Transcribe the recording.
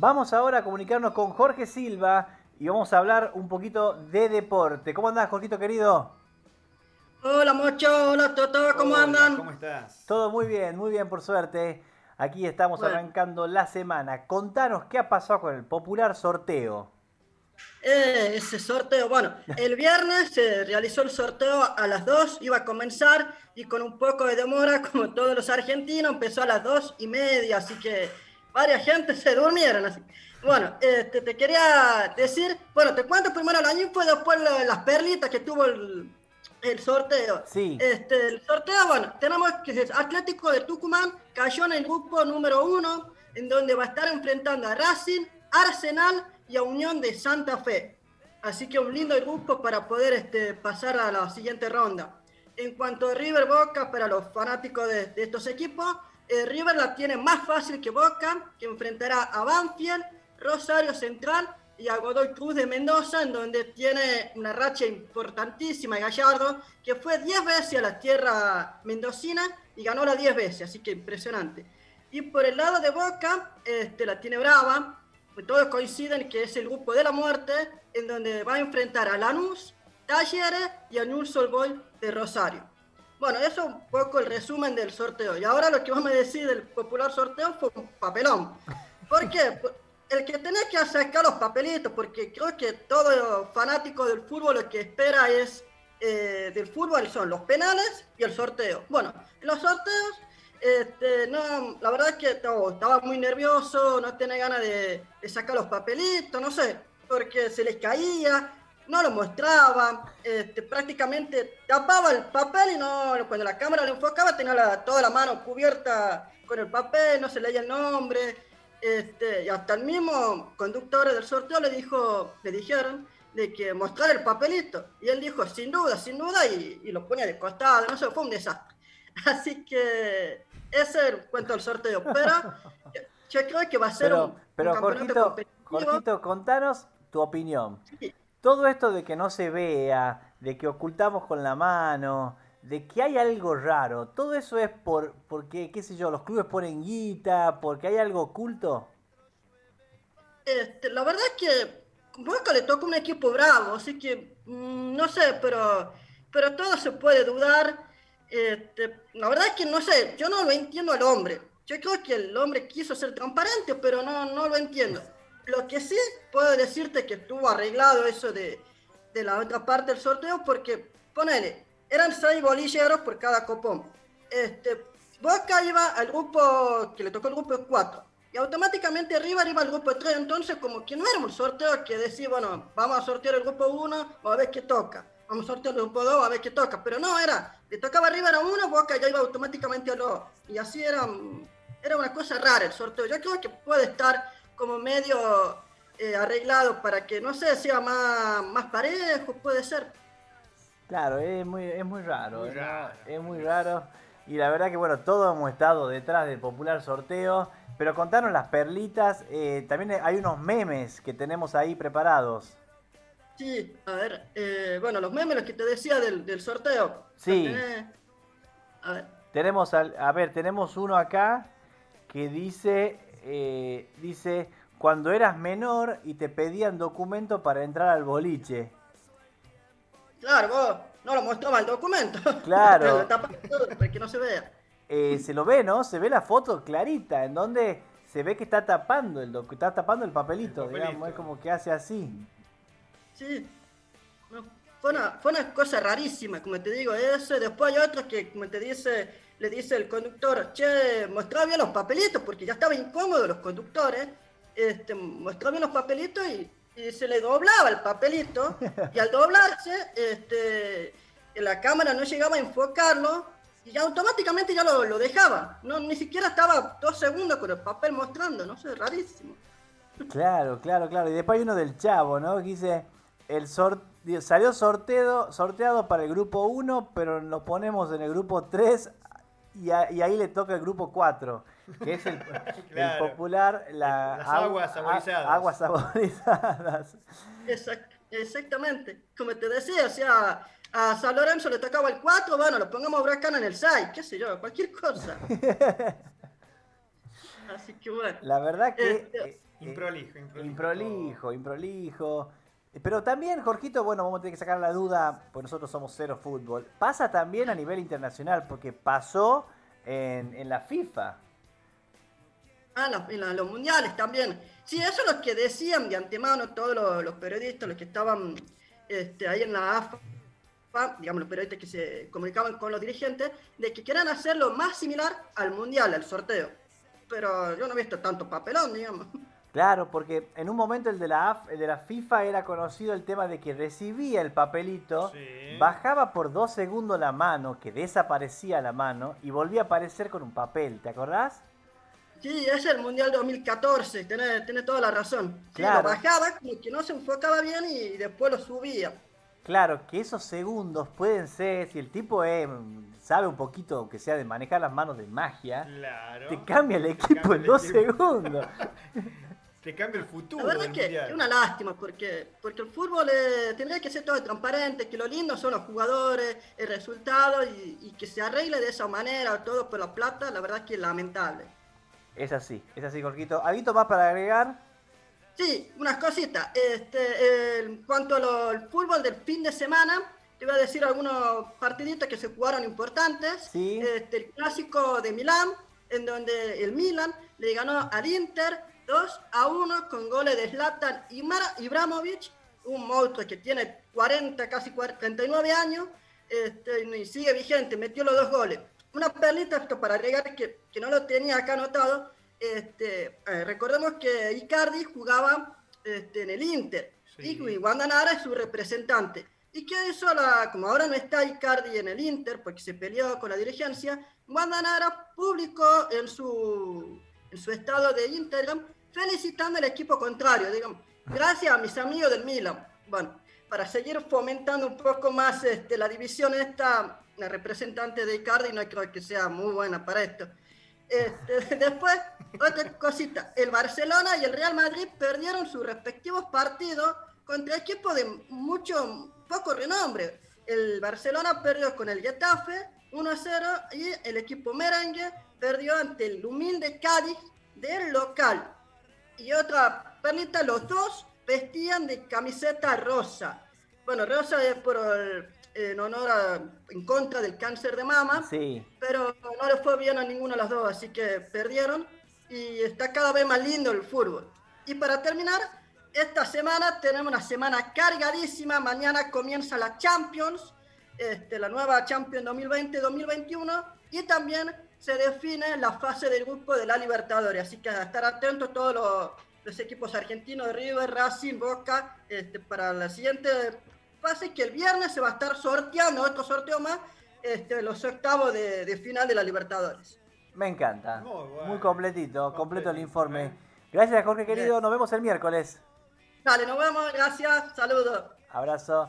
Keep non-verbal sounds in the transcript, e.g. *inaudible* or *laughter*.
Vamos ahora a comunicarnos con Jorge Silva y vamos a hablar un poquito de deporte. ¿Cómo andás, Jorgito querido? Hola, Mocho. Hola, Toto. ¿Cómo andan? ¿Cómo estás? Todo muy bien, muy bien, por suerte. Aquí estamos arrancando la semana. Contanos qué ha pasado con el popular sorteo. Eh, ese sorteo, bueno, *laughs* el viernes se realizó el sorteo a las 2, iba a comenzar y con un poco de demora, *laughs* como todos los argentinos, empezó a las 2 y media, así que varias gente se durmieron. Así. Bueno, este, te quería decir, bueno, te cuento primero la info y después las perlitas que tuvo el, el sorteo. Sí. Este, el sorteo, bueno, tenemos que Atlético de Tucumán cayó en el grupo número 1, en donde va a estar enfrentando a Racing, Arsenal y a Unión de Santa Fe. Así que un lindo grupo para poder este, pasar a la siguiente ronda. En cuanto a River Boca, para los fanáticos de, estos equipos, eh, River la tiene más fácil que Boca, que enfrentará a Banfield, Rosario Central y a Godoy Cruz de Mendoza, en donde tiene una racha importantísima Gallardo, que fue 10 veces a la tierra mendocina y ganó la 10 veces, así que impresionante. Y por el lado de Boca, este, la tiene brava, pues todos coinciden que es el grupo de la muerte, en donde va a enfrentar a Lanús, Talleres y a Newell's de Rosario. Bueno, eso es un poco el resumen del sorteo. Y ahora lo que vamos a decir del popular sorteo fue un papelón. ¿Por qué? El que tenés que sacar los papelitos, porque creo que todo fanático del fútbol lo que espera es eh, del fútbol son los penales y el sorteo. Bueno, los sorteos este, no, la verdad es que estaba muy nervioso, no tenía ganas de, sacar los papelitos, no sé, porque se les caía, no lo mostraba, este, prácticamente tapaba el papel y no, cuando la cámara lo enfocaba tenía toda la mano cubierta con el papel, no se leía el nombre, este, y hasta el mismo conductor del sorteo le dijo, le dijeron de que mostrar el papelito, y él dijo, sin duda, sin duda, y, y lo ponía de costado, no sé, fue un desastre. *laughs* Así que ese es el cuento del sorteo. Pero yo creo que va a ser un, pero Jorgito, contanos tu opinión. Todo esto de que no se vea, de que ocultamos con la mano, de que hay algo raro, ¿todo eso es por porque, qué sé yo, los clubes ponen guita, porque hay algo oculto? Este, la verdad es que Boca le toca un equipo bravo, así que mm, no sé, pero, pero todo se puede dudar. Este, la verdad es que no sé, yo no lo entiendo al hombre. Yo creo que el hombre quiso ser transparente, pero no, no lo entiendo. Lo que sí puedo decirte que estuvo arreglado eso de, de la otra parte del sorteo, porque, ponele, eran seis bolilleros por cada copón. Este, Boca iba al grupo, que le tocó el grupo de cuatro, y automáticamente arriba iba al grupo de tres, entonces como que no era un sorteo que decía, bueno, vamos a sortear el grupo uno, a ver qué toca vamos a sortear un poco a ver qué toca. Pero no, era, le tocaba arriba era uno, Boca ya iba automáticamente a dos. Y así era, era una cosa rara el sorteo. Yo creo que puede estar como medio eh, arreglado para que, no sé, sea más, más parejo, puede ser. Claro, es muy, es muy raro, es muy raro. Y la verdad que, bueno, todos hemos estado detrás del popular sorteo. Pero contanos las perlitas. Eh, también hay unos memes que tenemos ahí preparados. Sí, a ver, eh, bueno, los memes, los que te decía del, sorteo. Sí. A ver. Tenemos, a ver, tenemos uno acá que dice, eh, dice, cuando eras menor y te pedían documento para entrar al boliche. Claro, vos no lo mostraba el documento. *laughs* Claro. para que no se vea. Eh, se lo ve, ¿no? Se ve la foto clarita, en donde se ve que está tapando el, está tapando el papelito, digamos, es como que hace así. Sí. Fue, una, fue una cosa rarísima, como te digo, eso. Después hay otros que, como te dice, le dice el conductor, che, mostraba bien los papelitos, porque ya estaba incómodo los conductores. Este, mostraba bien los papelitos y, se le doblaba el papelito. y al doblarse, este, la cámara no llegaba a enfocarlo y automáticamente ya lo, lo, dejaba. No, ni siquiera estaba dos segundos con el papel mostrando, no sé, rarísimo. Claro, claro, claro. Y después hay uno del chavo, ¿no? Que dice, el salió sorteado, sorteado para el grupo 1, pero lo ponemos en el grupo 3 y, ahí le toca el grupo 4, que es el, *laughs* popular, las aguas saborizadas. aguas saborizadas. exactamente, como te decía, o sea, a San Lorenzo le tocaba el 4, bueno, lo pongamos Huracán en el 6, qué sé yo, cualquier cosa. *laughs* Así que bueno. La verdad que... Este, Improlijo, improlijo. Improlijo, improlijo. Pero también, Jorgito, bueno, vamos a tener que sacar la duda, pues nosotros somos cero fútbol. Pasa también a nivel internacional, porque pasó en, la FIFA. Ah, en, los mundiales también. Sí, eso es lo que decían de antemano todos los, periodistas, los que estaban este, ahí en la AFA, digamos, los periodistas que se comunicaban con los dirigentes, de que querían hacerlo más similar al mundial, al sorteo. Pero yo no he visto tanto papelón, digamos. Claro, porque en un momento el de la, de la FIFA era conocido el tema de que recibía el papelito, bajaba por dos segundos la mano, que desaparecía la mano, y volvía a aparecer con un papel, ¿te acordás? Sí, es el Mundial 2014, tiene, toda la razón. claro. bajaba, como que no se enfocaba bien y después lo subía. Claro, que esos segundos pueden ser, si el tipo sabe un poquito, aunque sea de manejar las manos de magia, te cambia el equipo en dos segundos. *laughs* te cambia el futuro. La verdad es que es una lástima, porque, porque el fútbol eh, tendría que ser todo transparente, que lo lindo son los jugadores, el resultado, y, y que se arregle de esa manera, todo por la plata, la verdad es que es lamentable. Es así, es así, Jorgito. ¿Algo más para agregar? Sí, unas cositas. Este, en cuanto al fútbol del fin de semana, te voy a decir algunos partiditos que se jugaron importantes. Sí. Este, el clásico de Milán, en donde el Milan le ganó al Inter 2 a 1 con goles de Zlatan Ibrahimovic, un monstruo que tiene 40, casi 49 años, este, y sigue vigente, metió los dos goles. Una perlita, esto para agregar que, que no lo tenía acá anotado, este, eh, recordemos que Icardi jugaba este, en el Inter y Wanda Nara es su representante. ¿Y qué hizo? La, como ahora no está Icardi en el Inter porque se peleó con la dirigencia, Wanda Nara publicó en su, en su estado de Instagram felicitando al equipo contrario, digamos, gracias a mis amigos del Milan. Bueno, para seguir fomentando un poco más este, la división esta, la representante de Icardi no creo que sea muy buena para esto. Este, *laughs* después, otra cosita, el Barcelona y el Real Madrid perdieron sus respectivos partidos contra equipos de mucho, poco renombre. El Barcelona perdió con el Getafe 1-0 y el equipo merengue perdió ante el humilde Cádiz del local. Y otra perlita, los dos vestían de camiseta rosa. Bueno, rosa es por el, en honor a, en contra del cáncer de mama, sí. pero no le fue bien a ninguno de las dos, así que perdieron y está cada vez más lindo el fútbol. Y para terminar, esta semana tenemos una semana cargadísima, mañana comienza la Champions, este, la nueva Champions 2020-2021 y también se define la fase del grupo de la Libertadores, así que a estar atentos todos los, los equipos argentinos de River, Racing, Boca, este, para la siguiente Pasa que el viernes se va a estar sorteando otro sorteo más, este, los octavos de, final de la Libertadores. Me encanta. Muy, completito, completo el informe. Gracias, Jorge querido. Nos vemos el miércoles. Dale, nos vemos. Gracias. Saludos. Abrazo.